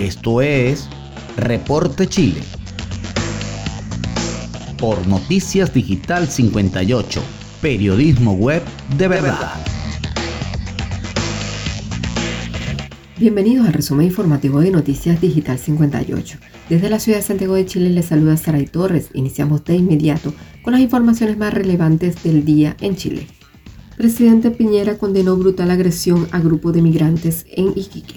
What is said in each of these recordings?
Esto es Reporte Chile. Por Noticias Digital 58, periodismo web de verdad. Bienvenidos al resumen informativo de Noticias Digital 58. Desde la ciudad de Santiago de Chile les saluda Saray Torres. Iniciamos de inmediato con las informaciones más relevantes del día en Chile. Presidente Piñera condenó brutal agresión a grupo de migrantes en Iquique.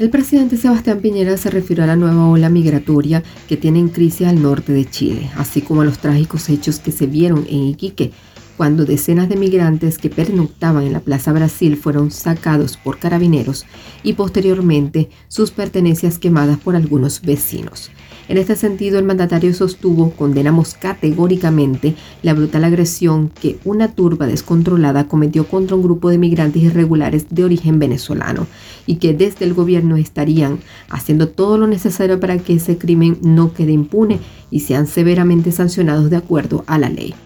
El presidente Sebastián Piñera se refirió a la nueva ola migratoria que tiene en crisis al norte de Chile, así como a los trágicos hechos que se vieron en Iquique, cuando decenas de migrantes que pernoctaban en la Plaza Brasil fueron sacados por carabineros y posteriormente sus pertenencias quemadas por algunos vecinos. En este sentido, el mandatario sostuvo, condenamos categóricamente la brutal agresión que una turba descontrolada cometió contra un grupo de migrantes irregulares de origen venezolano y que desde el gobierno estarían haciendo todo lo necesario para que ese crimen no quede impune y sean severamente sancionados de acuerdo a la ley.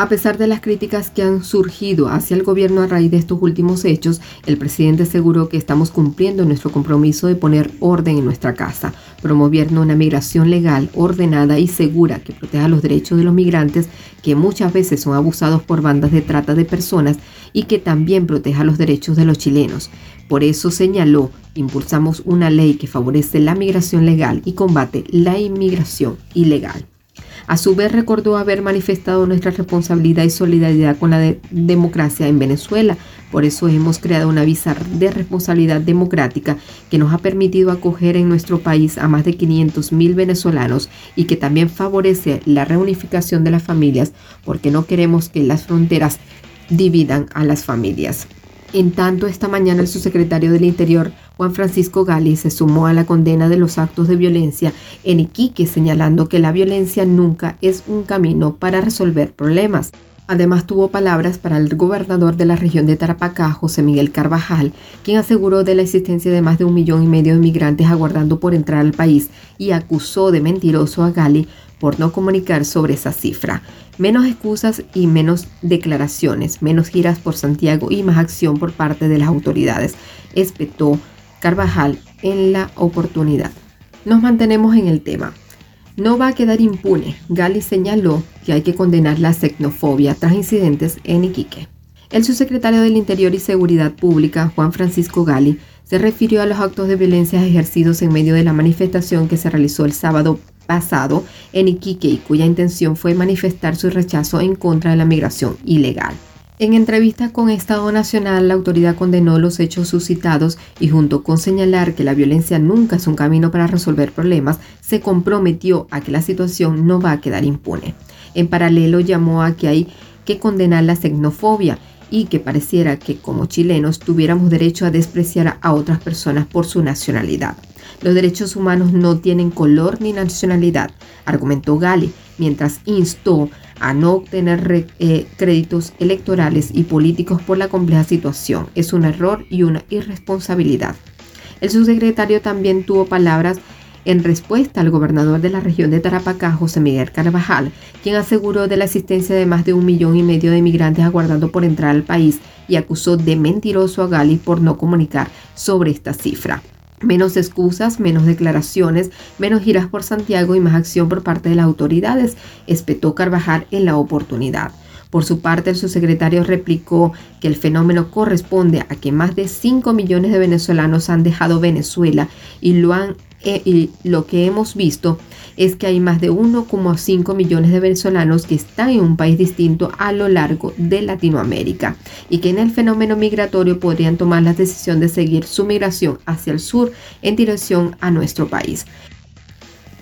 A pesar de las críticas que han surgido hacia el gobierno a raíz de estos últimos hechos, el presidente aseguró que estamos cumpliendo nuestro compromiso de poner orden en nuestra casa, promoviendo una migración legal, ordenada y segura que proteja los derechos de los migrantes que muchas veces son abusados por bandas de trata de personas y que también proteja los derechos de los chilenos. Por eso señaló, impulsamos una ley que favorece la migración legal y combate la inmigración ilegal. A su vez recordó haber manifestado nuestra responsabilidad y solidaridad con la democracia en Venezuela. Por eso hemos creado una visa de responsabilidad democrática que nos ha permitido acoger en nuestro país a más de 500 mil venezolanos y que también favorece la reunificación de las familias porque no queremos que las fronteras dividan a las familias. En tanto, esta mañana el subsecretario del Interior, Juan Francisco Gali, se sumó a la condena de los actos de violencia en Iquique, señalando que la violencia nunca es un camino para resolver problemas. Además tuvo palabras para el gobernador de la región de Tarapacá, José Miguel Carvajal, quien aseguró de la existencia de más de un millón y medio de migrantes aguardando por entrar al país y acusó de mentiroso a Gali por no comunicar sobre esa cifra. Menos excusas y menos declaraciones, menos giras por Santiago y más acción por parte de las autoridades, espetó Carvajal en la oportunidad. Nos mantenemos en el tema. No va a quedar impune. Gali señaló que hay que condenar la xenofobia tras incidentes en Iquique. El subsecretario del Interior y Seguridad Pública, Juan Francisco Gali, se refirió a los actos de violencia ejercidos en medio de la manifestación que se realizó el sábado pasado en Iquique y cuya intención fue manifestar su rechazo en contra de la migración ilegal. En entrevista con Estado Nacional, la autoridad condenó los hechos suscitados y junto con señalar que la violencia nunca es un camino para resolver problemas, se comprometió a que la situación no va a quedar impune. En paralelo llamó a que hay que condenar la xenofobia y que pareciera que como chilenos tuviéramos derecho a despreciar a otras personas por su nacionalidad. Los derechos humanos no tienen color ni nacionalidad, argumentó Gali, mientras instó a no obtener eh, créditos electorales y políticos por la compleja situación. Es un error y una irresponsabilidad. El subsecretario también tuvo palabras en respuesta al gobernador de la región de Tarapacá, José Miguel Carvajal, quien aseguró de la existencia de más de un millón y medio de migrantes aguardando por entrar al país y acusó de mentiroso a Gali por no comunicar sobre esta cifra. Menos excusas, menos declaraciones, menos giras por Santiago y más acción por parte de las autoridades, espetó Carvajal en la oportunidad. Por su parte, el subsecretario replicó que el fenómeno corresponde a que más de 5 millones de venezolanos han dejado Venezuela y lo han eh, y lo que hemos visto es que hay más de 1,5 millones de venezolanos que están en un país distinto a lo largo de Latinoamérica y que en el fenómeno migratorio podrían tomar la decisión de seguir su migración hacia el sur en dirección a nuestro país.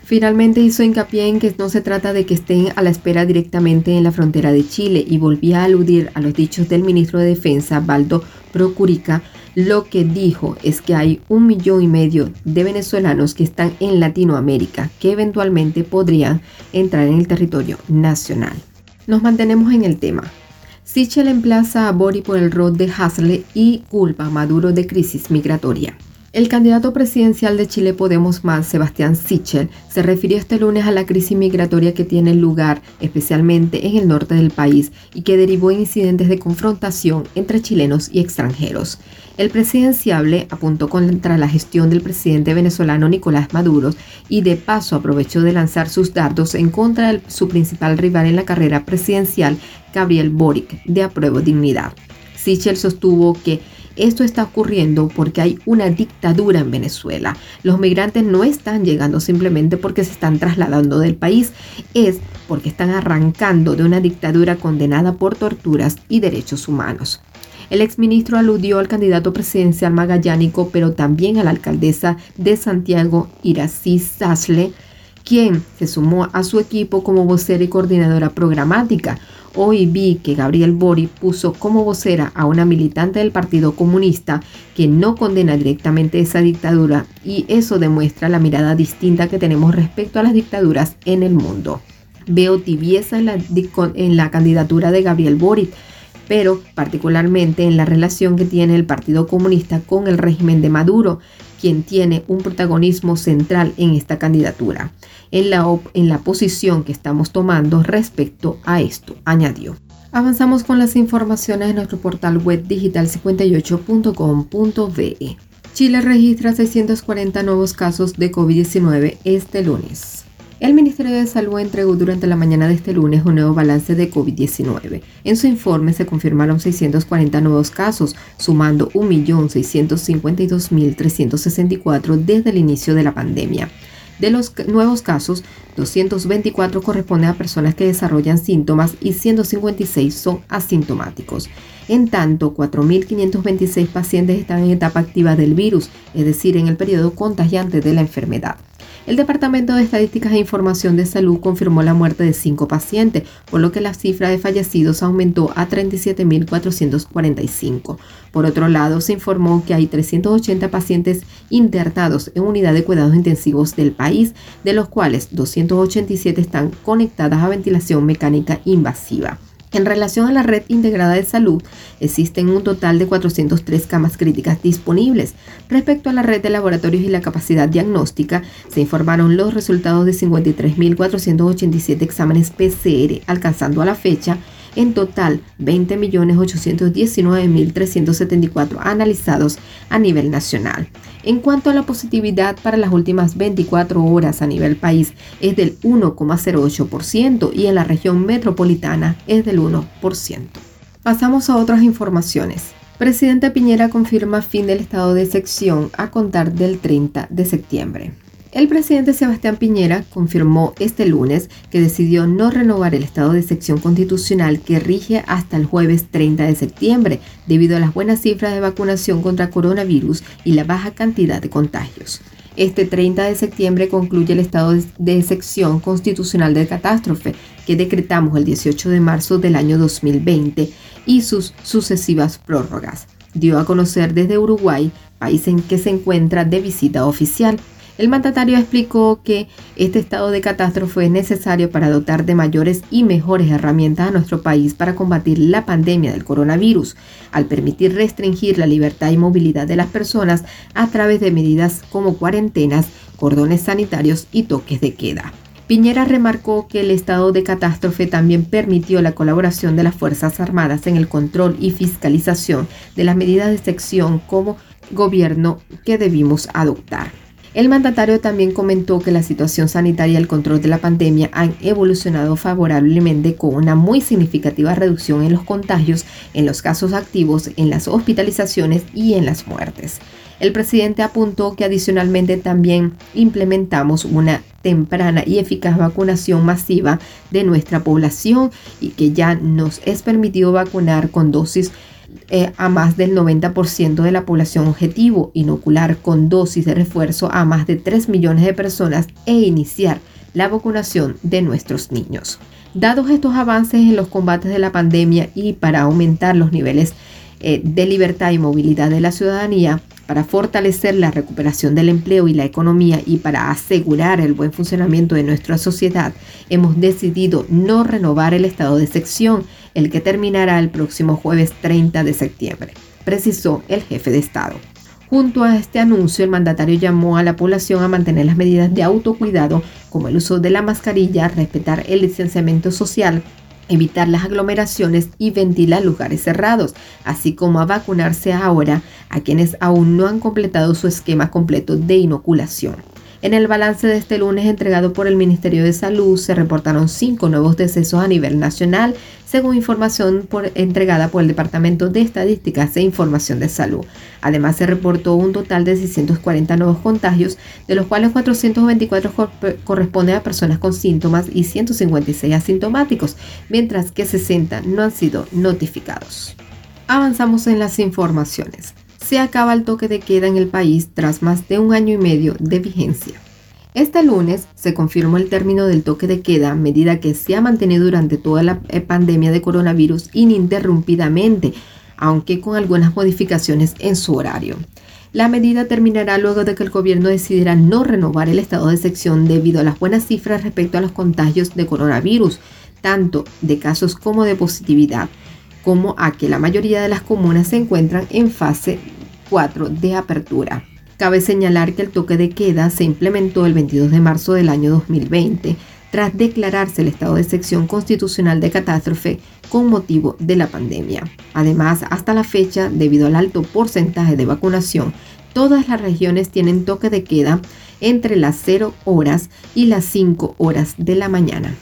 Finalmente hizo hincapié en que no se trata de que estén a la espera directamente en la frontera de Chile y volvía a aludir a los dichos del ministro de Defensa, Baldo Procurica, lo que dijo es que hay un millón y medio de venezolanos que están en Latinoamérica que eventualmente podrían entrar en el territorio nacional. Nos mantenemos en el tema. Sichel emplaza a Bori por el rol de Hasle y culpa a Maduro de crisis migratoria. El candidato presidencial de Chile Podemos Más, Sebastián Sichel, se refirió este lunes a la crisis migratoria que tiene lugar especialmente en el norte del país y que derivó en incidentes de confrontación entre chilenos y extranjeros. El presidenciable apuntó contra la gestión del presidente venezolano Nicolás Maduro y de paso aprovechó de lanzar sus dardos en contra de su principal rival en la carrera presidencial, Gabriel Boric, de Apruebo Dignidad. Sichel sostuvo que esto está ocurriendo porque hay una dictadura en Venezuela. Los migrantes no están llegando simplemente porque se están trasladando del país, es porque están arrancando de una dictadura condenada por torturas y derechos humanos. El exministro aludió al candidato presidencial magallánico, pero también a la alcaldesa de Santiago, Irací Sasle, quien se sumó a su equipo como vocera y coordinadora programática, Hoy vi que Gabriel Bori puso como vocera a una militante del Partido Comunista que no condena directamente esa dictadura y eso demuestra la mirada distinta que tenemos respecto a las dictaduras en el mundo. Veo tibieza en la, en la candidatura de Gabriel Boric, pero particularmente en la relación que tiene el Partido Comunista con el régimen de Maduro, quien tiene un protagonismo central en esta candidatura, en la, en la posición que estamos tomando respecto a esto, añadió. Avanzamos con las informaciones en nuestro portal web digital58.com.be. Chile registra 640 nuevos casos de COVID-19 este lunes. El Ministerio de Salud entregó durante la mañana de este lunes un nuevo balance de COVID-19. En su informe se confirmaron 640 nuevos casos, sumando 1.652.364 desde el inicio de la pandemia. De los nuevos casos, 224 corresponden a personas que desarrollan síntomas y 156 son asintomáticos. En tanto, 4.526 pacientes están en etapa activa del virus, es decir, en el periodo contagiante de la enfermedad. El Departamento de Estadísticas e Información de Salud confirmó la muerte de cinco pacientes, por lo que la cifra de fallecidos aumentó a 37.445. Por otro lado, se informó que hay 380 pacientes internados en unidad de cuidados intensivos del país, de los cuales 287 están conectadas a ventilación mecánica invasiva. En relación a la red integrada de salud, existen un total de 403 camas críticas disponibles. Respecto a la red de laboratorios y la capacidad diagnóstica, se informaron los resultados de 53.487 exámenes PCR, alcanzando a la fecha en total, 20.819.374 analizados a nivel nacional. En cuanto a la positividad para las últimas 24 horas a nivel país es del 1,08% y en la región metropolitana es del 1%. Pasamos a otras informaciones. Presidente Piñera confirma fin del estado de sección a contar del 30 de septiembre. El presidente Sebastián Piñera confirmó este lunes que decidió no renovar el estado de sección constitucional que rige hasta el jueves 30 de septiembre debido a las buenas cifras de vacunación contra coronavirus y la baja cantidad de contagios. Este 30 de septiembre concluye el estado de sección constitucional de catástrofe que decretamos el 18 de marzo del año 2020 y sus sucesivas prórrogas. Dio a conocer desde Uruguay, país en que se encuentra de visita oficial. El mandatario explicó que este estado de catástrofe es necesario para dotar de mayores y mejores herramientas a nuestro país para combatir la pandemia del coronavirus, al permitir restringir la libertad y movilidad de las personas a través de medidas como cuarentenas, cordones sanitarios y toques de queda. Piñera remarcó que el estado de catástrofe también permitió la colaboración de las Fuerzas Armadas en el control y fiscalización de las medidas de sección como gobierno que debimos adoptar. El mandatario también comentó que la situación sanitaria y el control de la pandemia han evolucionado favorablemente con una muy significativa reducción en los contagios, en los casos activos, en las hospitalizaciones y en las muertes. El presidente apuntó que adicionalmente también implementamos una temprana y eficaz vacunación masiva de nuestra población y que ya nos es permitido vacunar con dosis eh, a más del 90% de la población objetivo, inocular con dosis de refuerzo a más de 3 millones de personas e iniciar la vacunación de nuestros niños. Dados estos avances en los combates de la pandemia y para aumentar los niveles eh, de libertad y movilidad de la ciudadanía, para fortalecer la recuperación del empleo y la economía y para asegurar el buen funcionamiento de nuestra sociedad, hemos decidido no renovar el estado de sección, el que terminará el próximo jueves 30 de septiembre, precisó el jefe de Estado. Junto a este anuncio, el mandatario llamó a la población a mantener las medidas de autocuidado, como el uso de la mascarilla, respetar el distanciamiento social, evitar las aglomeraciones y ventilar lugares cerrados, así como a vacunarse ahora a quienes aún no han completado su esquema completo de inoculación. En el balance de este lunes entregado por el Ministerio de Salud se reportaron cinco nuevos decesos a nivel nacional, según información entregada por el Departamento de Estadísticas e Información de Salud. Además, se reportó un total de 640 nuevos contagios, de los cuales 424 corresponden a personas con síntomas y 156 asintomáticos, mientras que 60 no han sido notificados. Avanzamos en las informaciones se acaba el toque de queda en el país tras más de un año y medio de vigencia. Este lunes se confirmó el término del toque de queda, medida que se ha mantenido durante toda la eh, pandemia de coronavirus ininterrumpidamente, aunque con algunas modificaciones en su horario. La medida terminará luego de que el gobierno decidiera no renovar el estado de sección debido a las buenas cifras respecto a los contagios de coronavirus, tanto de casos como de positividad, como a que la mayoría de las comunas se encuentran en fase 4 de apertura. Cabe señalar que el toque de queda se implementó el 22 de marzo del año 2020 tras declararse el estado de sección constitucional de catástrofe con motivo de la pandemia. Además, hasta la fecha, debido al alto porcentaje de vacunación, todas las regiones tienen toque de queda entre las 0 horas y las 5 horas de la mañana.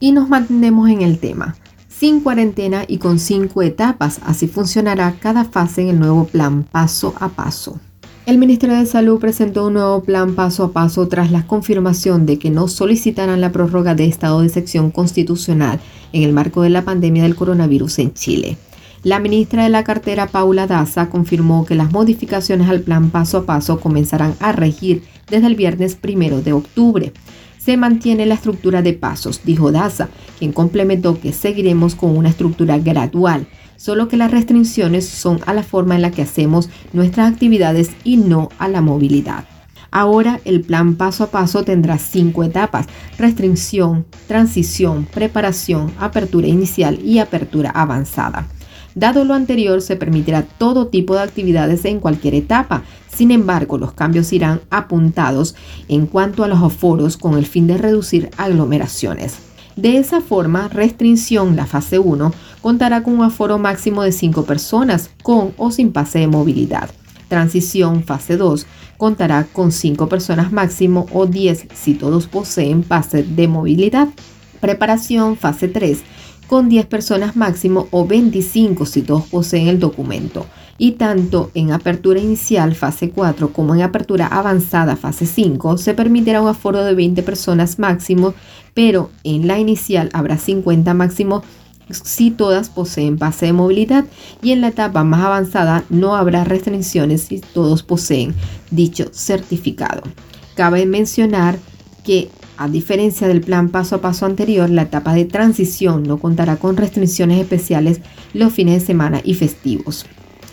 Y nos mantenemos en el tema sin cuarentena y con cinco etapas. Así funcionará cada fase en el nuevo plan paso a paso. El Ministerio de Salud presentó un nuevo plan paso a paso tras la confirmación de que no solicitarán la prórroga de estado de sección constitucional en el marco de la pandemia del coronavirus en Chile. La ministra de la cartera Paula Daza confirmó que las modificaciones al plan paso a paso comenzarán a regir desde el viernes primero de octubre se mantiene la estructura de pasos, dijo Daza, quien complementó que seguiremos con una estructura gradual, solo que las restricciones son a la forma en la que hacemos nuestras actividades y no a la movilidad. Ahora el plan paso a paso tendrá cinco etapas, restricción, transición, preparación, apertura inicial y apertura avanzada. Dado lo anterior, se permitirá todo tipo de actividades en cualquier etapa. Sin embargo, los cambios irán apuntados en cuanto a los aforos con el fin de reducir aglomeraciones. De esa forma, restricción, la fase 1, contará con un aforo máximo de 5 personas, con o sin pase de movilidad. Transición, fase 2, contará con 5 personas máximo o 10 si todos poseen pase de movilidad. Preparación, fase 3, con 10 personas máximo o 25 si todos poseen el documento. Y tanto en apertura inicial fase 4 como en apertura avanzada fase 5 se permitirá un aforo de 20 personas máximo, pero en la inicial habrá 50 máximo si todas poseen pase de movilidad y en la etapa más avanzada no habrá restricciones si todos poseen dicho certificado. Cabe mencionar que a diferencia del plan paso a paso anterior, la etapa de transición no contará con restricciones especiales los fines de semana y festivos.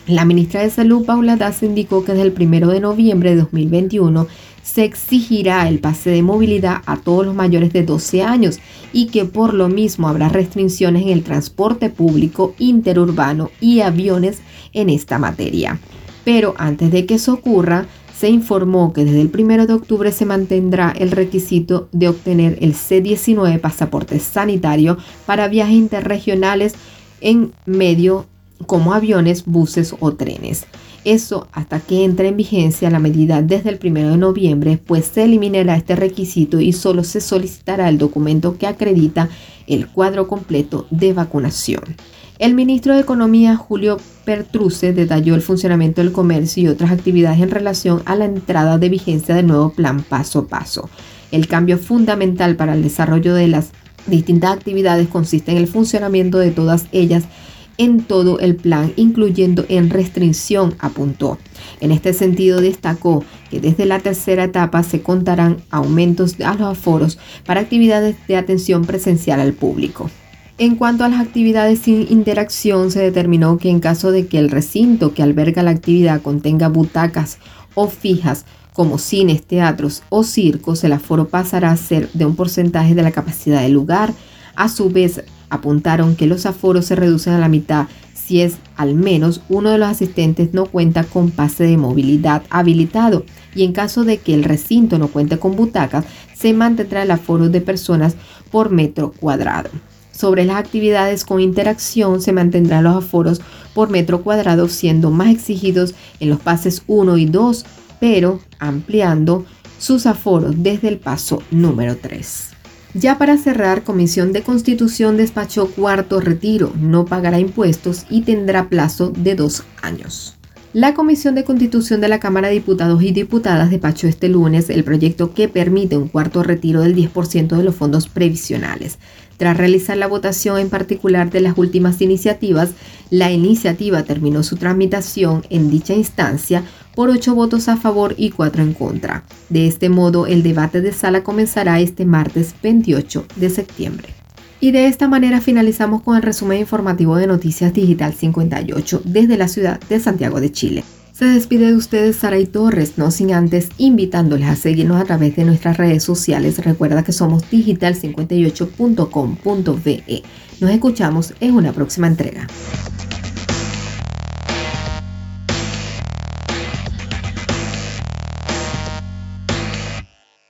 La ministra de Salud, Paula Das, indicó que desde el 1 de noviembre de 2021 se exigirá el pase de movilidad a todos los mayores de 12 años y que por lo mismo habrá restricciones en el transporte público interurbano y aviones en esta materia. Pero antes de que eso ocurra, se informó que desde el 1 de octubre se mantendrá el requisito de obtener el C-19 pasaporte sanitario para viajes interregionales en medio como aviones, buses o trenes. Eso hasta que entre en vigencia la medida desde el 1 de noviembre, pues se eliminará este requisito y solo se solicitará el documento que acredita el cuadro completo de vacunación. El ministro de Economía, Julio Pertruce, detalló el funcionamiento del comercio y otras actividades en relación a la entrada de vigencia del nuevo plan paso a paso. El cambio fundamental para el desarrollo de las distintas actividades consiste en el funcionamiento de todas ellas en todo el plan, incluyendo en restricción, apuntó. En este sentido, destacó que desde la tercera etapa se contarán aumentos a los aforos para actividades de atención presencial al público. En cuanto a las actividades sin interacción, se determinó que en caso de que el recinto que alberga la actividad contenga butacas o fijas, como cines, teatros o circos, el aforo pasará a ser de un porcentaje de la capacidad del lugar. A su vez, apuntaron que los aforos se reducen a la mitad si es al menos uno de los asistentes no cuenta con pase de movilidad habilitado y en caso de que el recinto no cuente con butacas, se mantendrá el aforo de personas por metro cuadrado. Sobre las actividades con interacción se mantendrán los aforos por metro cuadrado siendo más exigidos en los pases 1 y 2, pero ampliando sus aforos desde el paso número 3. Ya para cerrar, Comisión de Constitución despachó cuarto retiro, no pagará impuestos y tendrá plazo de dos años. La Comisión de Constitución de la Cámara de Diputados y Diputadas despachó este lunes el proyecto que permite un cuarto retiro del 10% de los fondos previsionales. Tras realizar la votación en particular de las últimas iniciativas, la iniciativa terminó su tramitación en dicha instancia por ocho votos a favor y cuatro en contra. De este modo, el debate de sala comenzará este martes 28 de septiembre. Y de esta manera finalizamos con el resumen informativo de Noticias Digital 58 desde la ciudad de Santiago de Chile. Se despide de ustedes Saray Torres, no sin antes invitándoles a seguirnos a través de nuestras redes sociales. Recuerda que somos digital58.com.be. Nos escuchamos en una próxima entrega.